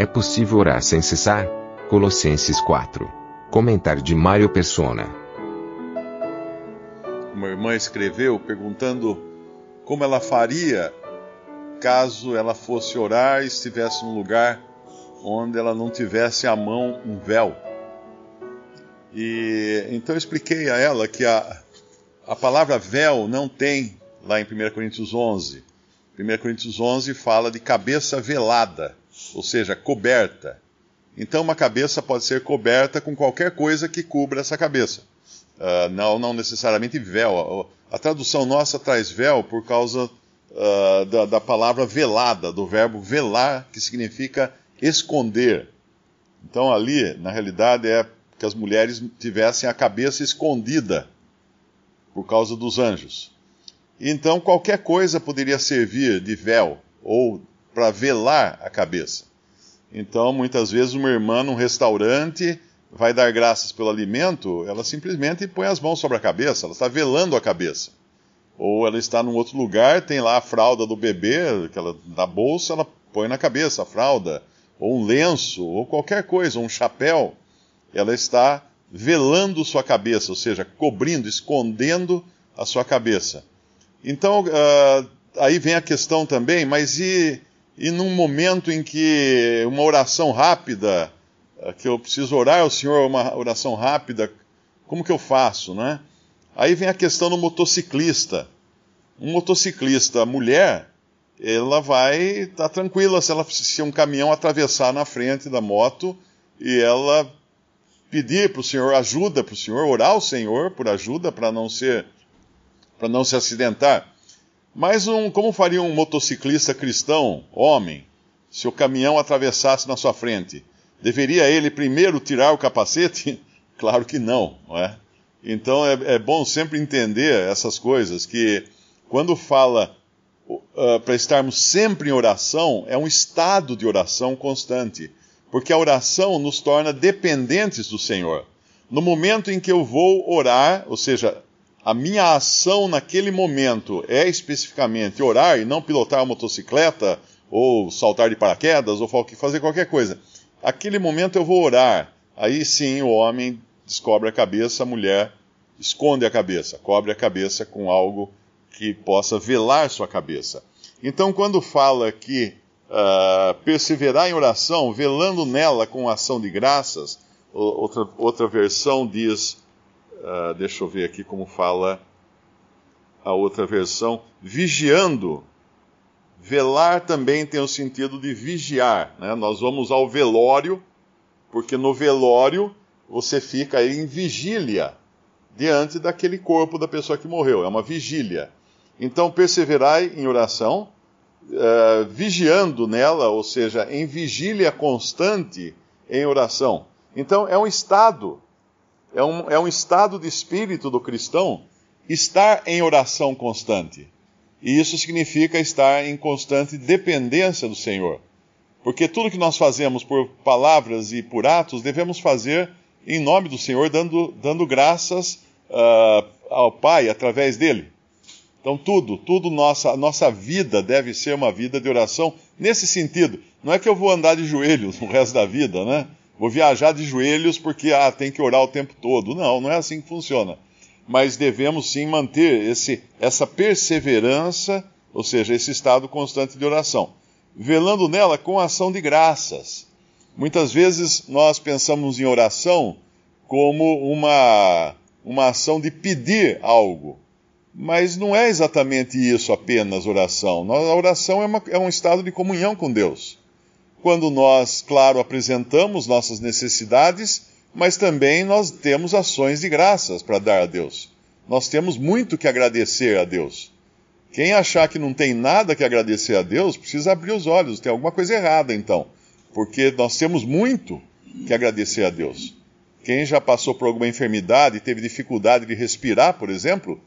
É possível orar sem cessar? Colossenses 4. Comentário de Mário Persona. Uma irmã escreveu perguntando como ela faria caso ela fosse orar e estivesse num lugar onde ela não tivesse à mão um véu. E então eu expliquei a ela que a, a palavra véu não tem lá em 1 Coríntios 11. 1 Coríntios 11 fala de cabeça velada, ou seja, coberta. Então uma cabeça pode ser coberta com qualquer coisa que cubra essa cabeça. Uh, não, não necessariamente véu. A tradução nossa traz véu por causa uh, da, da palavra velada, do verbo velar, que significa esconder. Então ali, na realidade, é que as mulheres tivessem a cabeça escondida por causa dos anjos. Então qualquer coisa poderia servir de véu ou para velar a cabeça. Então muitas vezes uma irmã num restaurante vai dar graças pelo alimento, ela simplesmente põe as mãos sobre a cabeça, ela está velando a cabeça. Ou ela está num outro lugar, tem lá a fralda do bebê, aquela da bolsa, ela põe na cabeça a fralda, ou um lenço, ou qualquer coisa, um chapéu. Ela está velando sua cabeça, ou seja, cobrindo, escondendo a sua cabeça. Então, uh, aí vem a questão também, mas e, e num momento em que uma oração rápida, uh, que eu preciso orar ao Senhor uma oração rápida, como que eu faço, né? Aí vem a questão do motociclista. Um motociclista mulher, ela vai estar tá tranquila se, ela, se um caminhão atravessar na frente da moto e ela pedir para o Senhor ajuda para o Senhor, orar ao Senhor por ajuda para não ser para não se acidentar. Mas um, como faria um motociclista cristão, homem, se o caminhão atravessasse na sua frente? Deveria ele primeiro tirar o capacete? claro que não, não é? Então é, é, bom sempre entender essas coisas, que quando fala uh, para estarmos sempre em oração, é um estado de oração constante porque a oração nos torna dependentes do Senhor. No momento em que eu vou orar, ou seja, a minha ação naquele momento é especificamente orar e não pilotar uma motocicleta, ou saltar de paraquedas, ou fazer qualquer coisa. Aquele momento eu vou orar. Aí sim o homem descobre a cabeça, a mulher esconde a cabeça, cobre a cabeça com algo que possa velar sua cabeça. Então, quando fala que uh, perseverar em oração, velando nela com ação de graças. Outra, outra versão diz, uh, deixa eu ver aqui como fala a outra versão, vigiando. Velar também tem o sentido de vigiar. Né? Nós vamos ao velório, porque no velório você fica em vigília diante daquele corpo da pessoa que morreu. É uma vigília. Então, perseverai em oração, uh, vigiando nela, ou seja, em vigília constante em oração. Então, é um estado, é um, é um estado de espírito do cristão estar em oração constante. E isso significa estar em constante dependência do Senhor. Porque tudo que nós fazemos por palavras e por atos, devemos fazer em nome do Senhor, dando, dando graças uh, ao Pai através dele. Então, tudo, tudo, nossa, nossa vida deve ser uma vida de oração nesse sentido. Não é que eu vou andar de joelhos no resto da vida, né? Vou viajar de joelhos porque, ah, tem que orar o tempo todo. Não, não é assim que funciona. Mas devemos sim manter esse, essa perseverança, ou seja, esse estado constante de oração. Velando nela com ação de graças. Muitas vezes nós pensamos em oração como uma, uma ação de pedir algo. Mas não é exatamente isso apenas oração. A oração é, uma, é um estado de comunhão com Deus. Quando nós, claro, apresentamos nossas necessidades, mas também nós temos ações de graças para dar a Deus. Nós temos muito que agradecer a Deus. Quem achar que não tem nada que agradecer a Deus, precisa abrir os olhos, tem alguma coisa errada então. Porque nós temos muito que agradecer a Deus. Quem já passou por alguma enfermidade teve dificuldade de respirar, por exemplo,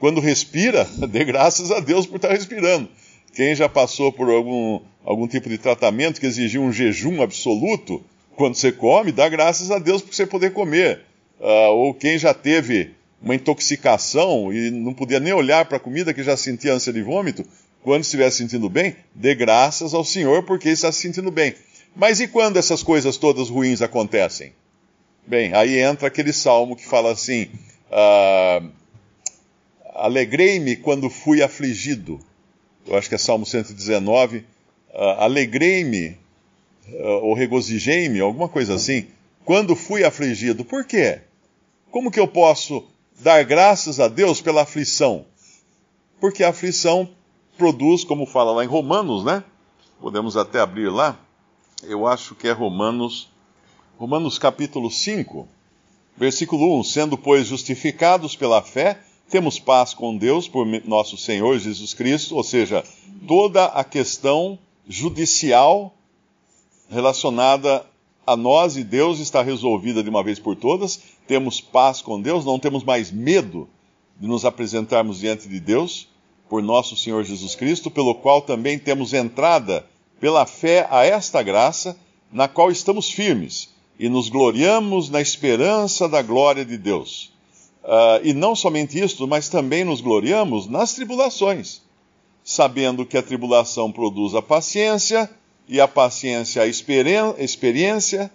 quando respira, dê graças a Deus por estar respirando. Quem já passou por algum, algum tipo de tratamento que exigiu um jejum absoluto, quando você come, dá graças a Deus por você poder comer. Uh, ou quem já teve uma intoxicação e não podia nem olhar para a comida que já sentia ânsia de vômito, quando estiver se sentindo bem, dê graças ao Senhor porque está se sentindo bem. Mas e quando essas coisas todas ruins acontecem? Bem, aí entra aquele salmo que fala assim: uh, Alegrei-me quando fui afligido. Eu acho que é Salmo 119. Uh, Alegrei-me, uh, ou regozijei-me, alguma coisa assim, quando fui afligido. Por quê? Como que eu posso dar graças a Deus pela aflição? Porque a aflição produz, como fala lá em Romanos, né? Podemos até abrir lá. Eu acho que é Romanos, Romanos capítulo 5, versículo 1. Sendo, pois, justificados pela fé, temos paz com Deus por nosso Senhor Jesus Cristo, ou seja, toda a questão judicial relacionada a nós e Deus está resolvida de uma vez por todas, temos paz com Deus, não temos mais medo de nos apresentarmos diante de Deus por nosso Senhor Jesus Cristo, pelo qual também temos entrada pela fé a esta graça, na qual estamos firmes e nos gloriamos na esperança da glória de Deus. Uh, e não somente isto, mas também nos gloriamos nas tribulações, sabendo que a tribulação produz a paciência, e a paciência a experiência,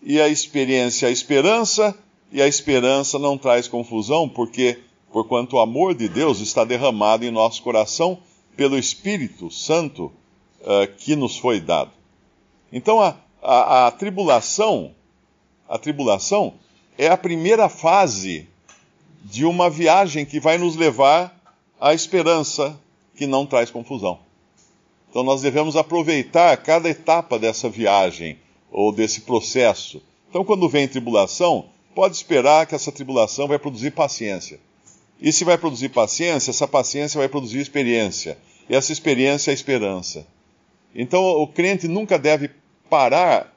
e a experiência a esperança, e a esperança não traz confusão, porque, porquanto o amor de Deus está derramado em nosso coração pelo Espírito Santo uh, que nos foi dado. Então, a, a, a tribulação, a tribulação é a primeira fase de uma viagem que vai nos levar à esperança que não traz confusão. Então nós devemos aproveitar cada etapa dessa viagem ou desse processo. Então, quando vem tribulação, pode esperar que essa tribulação vai produzir paciência. E se vai produzir paciência, essa paciência vai produzir experiência. E essa experiência é esperança. Então, o crente nunca deve parar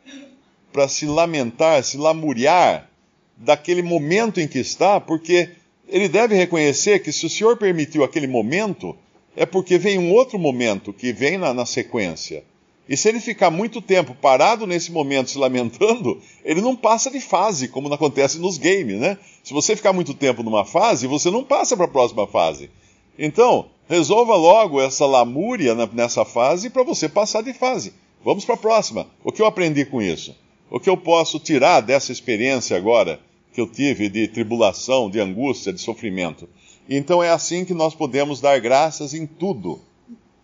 para se lamentar, se lamuriar daquele momento em que está, porque ele deve reconhecer que se o Senhor permitiu aquele momento, é porque vem um outro momento que vem na, na sequência. E se ele ficar muito tempo parado nesse momento se lamentando, ele não passa de fase, como acontece nos games, né? Se você ficar muito tempo numa fase, você não passa para a próxima fase. Então, resolva logo essa lamúria nessa fase para você passar de fase. Vamos para a próxima. O que eu aprendi com isso? O que eu posso tirar dessa experiência agora que eu tive de tribulação, de angústia, de sofrimento? Então é assim que nós podemos dar graças em tudo,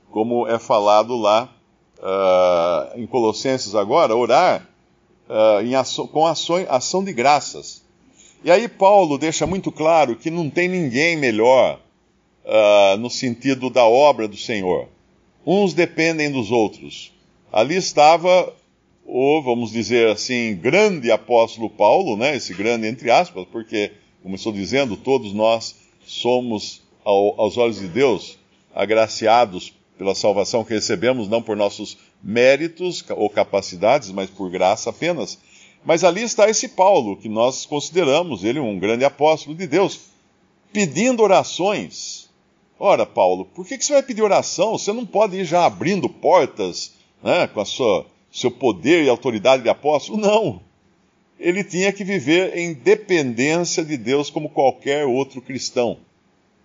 como é falado lá uh, em Colossenses agora, orar uh, ação, com ação, ação de graças. E aí Paulo deixa muito claro que não tem ninguém melhor uh, no sentido da obra do Senhor. Uns dependem dos outros. Ali estava o, vamos dizer assim, grande apóstolo Paulo, né? Esse grande entre aspas, porque, como estou dizendo, todos nós somos, ao, aos olhos de Deus, agraciados pela salvação que recebemos, não por nossos méritos ou capacidades, mas por graça apenas. Mas ali está esse Paulo, que nós consideramos ele um grande apóstolo de Deus, pedindo orações. Ora, Paulo, por que, que você vai pedir oração? Você não pode ir já abrindo portas né, com a sua seu poder e autoridade de apóstolo? Não ele tinha que viver em dependência de Deus como qualquer outro cristão.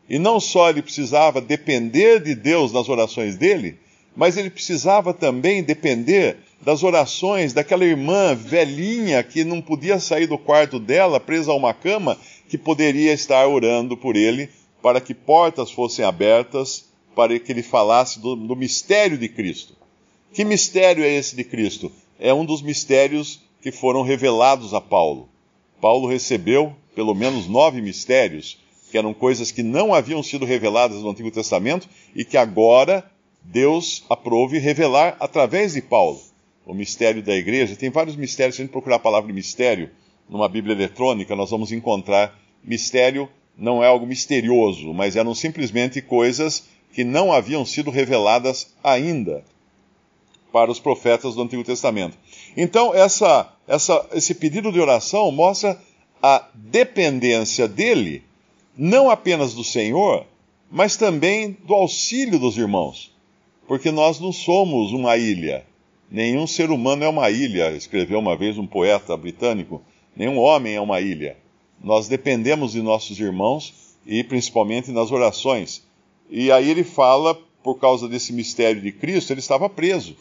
E não só ele precisava depender de Deus nas orações dele, mas ele precisava também depender das orações daquela irmã velhinha que não podia sair do quarto dela, presa a uma cama, que poderia estar orando por ele para que portas fossem abertas, para que ele falasse do, do mistério de Cristo. Que mistério é esse de Cristo? É um dos mistérios que foram revelados a Paulo. Paulo recebeu pelo menos nove mistérios, que eram coisas que não haviam sido reveladas no Antigo Testamento e que agora Deus aprove revelar através de Paulo. O mistério da igreja, tem vários mistérios, se a gente procurar a palavra mistério numa Bíblia eletrônica, nós vamos encontrar mistério não é algo misterioso, mas eram simplesmente coisas que não haviam sido reveladas ainda para os profetas do Antigo Testamento. Então, essa, essa, esse pedido de oração mostra a dependência dele, não apenas do Senhor, mas também do auxílio dos irmãos. Porque nós não somos uma ilha. Nenhum ser humano é uma ilha, escreveu uma vez um poeta britânico. Nenhum homem é uma ilha. Nós dependemos de nossos irmãos e principalmente nas orações. E aí ele fala, por causa desse mistério de Cristo, ele estava preso.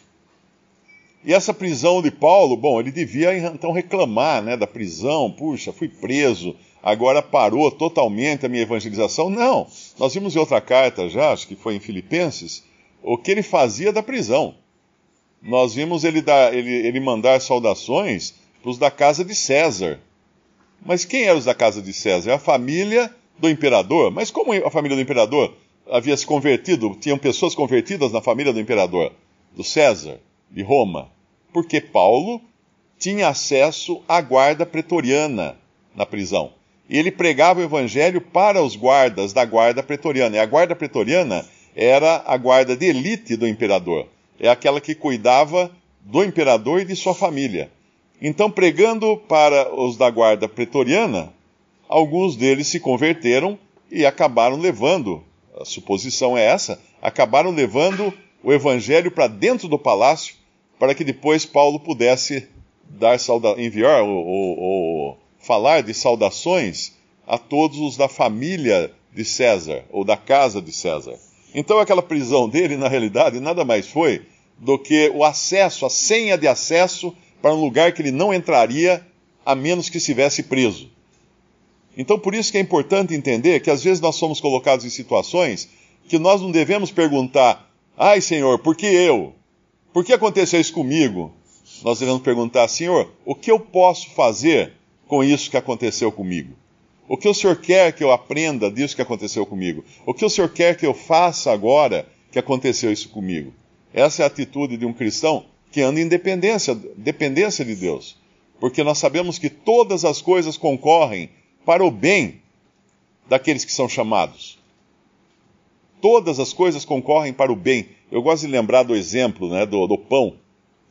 E essa prisão de Paulo, bom, ele devia então reclamar né, da prisão, puxa, fui preso, agora parou totalmente a minha evangelização. Não, nós vimos em outra carta já, acho que foi em Filipenses, o que ele fazia da prisão. Nós vimos ele, dar, ele, ele mandar saudações para os da casa de César. Mas quem eram os da casa de César? A família do imperador. Mas como a família do imperador havia se convertido, tinham pessoas convertidas na família do imperador, do César? De Roma, porque Paulo tinha acesso à guarda pretoriana na prisão. Ele pregava o evangelho para os guardas da guarda pretoriana. E a guarda pretoriana era a guarda de elite do imperador. É aquela que cuidava do imperador e de sua família. Então, pregando para os da guarda pretoriana, alguns deles se converteram e acabaram levando, a suposição é essa, acabaram levando o evangelho para dentro do palácio para que depois Paulo pudesse dar sauda enviar ou, ou, ou falar de saudações a todos os da família de César, ou da casa de César. Então aquela prisão dele, na realidade, nada mais foi do que o acesso, a senha de acesso para um lugar que ele não entraria a menos que estivesse preso. Então por isso que é importante entender que às vezes nós somos colocados em situações que nós não devemos perguntar: "Ai, Senhor, por que eu?" Por que aconteceu isso comigo? Nós devemos perguntar, Senhor, o que eu posso fazer com isso que aconteceu comigo? O que o Senhor quer que eu aprenda disso que aconteceu comigo? O que o Senhor quer que eu faça agora que aconteceu isso comigo? Essa é a atitude de um cristão que anda em dependência, dependência de Deus. Porque nós sabemos que todas as coisas concorrem para o bem daqueles que são chamados. Todas as coisas concorrem para o bem. Eu gosto de lembrar do exemplo né, do, do pão.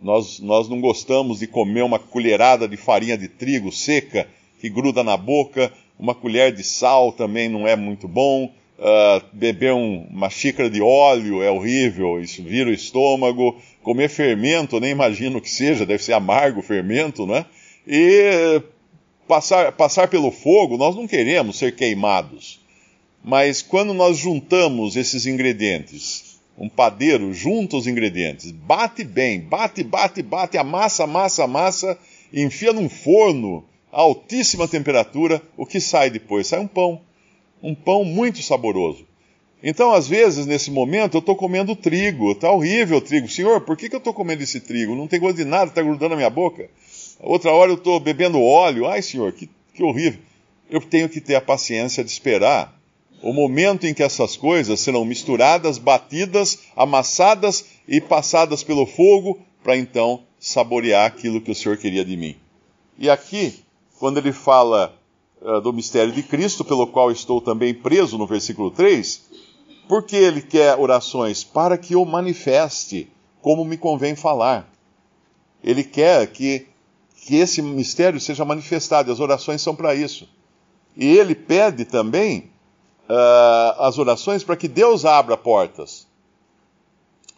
Nós, nós não gostamos de comer uma colherada de farinha de trigo seca que gruda na boca, uma colher de sal também não é muito bom. Uh, beber um, uma xícara de óleo é horrível, isso vira o estômago. Comer fermento, nem imagino que seja, deve ser amargo o fermento, né? E passar, passar pelo fogo, nós não queremos ser queimados. Mas quando nós juntamos esses ingredientes, um padeiro junta os ingredientes, bate bem, bate, bate, bate, amassa, amassa, amassa, enfia num forno a altíssima temperatura, o que sai depois? Sai um pão. Um pão muito saboroso. Então, às vezes, nesse momento, eu estou comendo trigo, está horrível o trigo. Senhor, por que, que eu estou comendo esse trigo? Não tem gosto de nada, está grudando na minha boca. Outra hora eu estou bebendo óleo. Ai, Senhor, que, que horrível. Eu tenho que ter a paciência de esperar o momento em que essas coisas serão misturadas, batidas, amassadas e passadas pelo fogo, para então saborear aquilo que o Senhor queria de mim. E aqui, quando ele fala uh, do mistério de Cristo, pelo qual estou também preso, no versículo 3, por que ele quer orações? Para que eu manifeste como me convém falar. Ele quer que, que esse mistério seja manifestado, e as orações são para isso. E ele pede também uh, as orações para que Deus abra portas.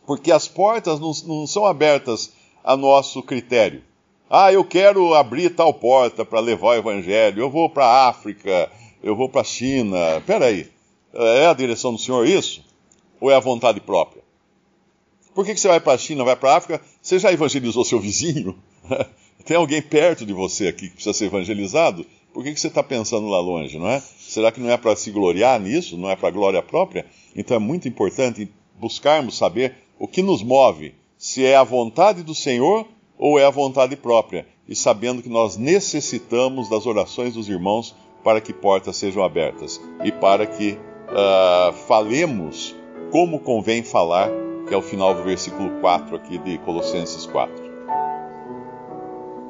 Porque as portas não, não são abertas a nosso critério. Ah, eu quero abrir tal porta para levar o evangelho, eu vou para a África, eu vou para a China. Peraí, é a direção do Senhor isso? Ou é a vontade própria? Por que, que você vai para a China, vai para a África? Você já evangelizou seu vizinho? Tem alguém perto de você aqui que precisa ser evangelizado? Por que, que você está pensando lá longe, não é? Será que não é para se gloriar nisso? Não é para glória própria? Então é muito importante buscarmos saber o que nos move, se é a vontade do Senhor ou é a vontade própria, e sabendo que nós necessitamos das orações dos irmãos para que portas sejam abertas e para que uh, falemos como convém falar, que é o final do versículo 4 aqui de Colossenses 4.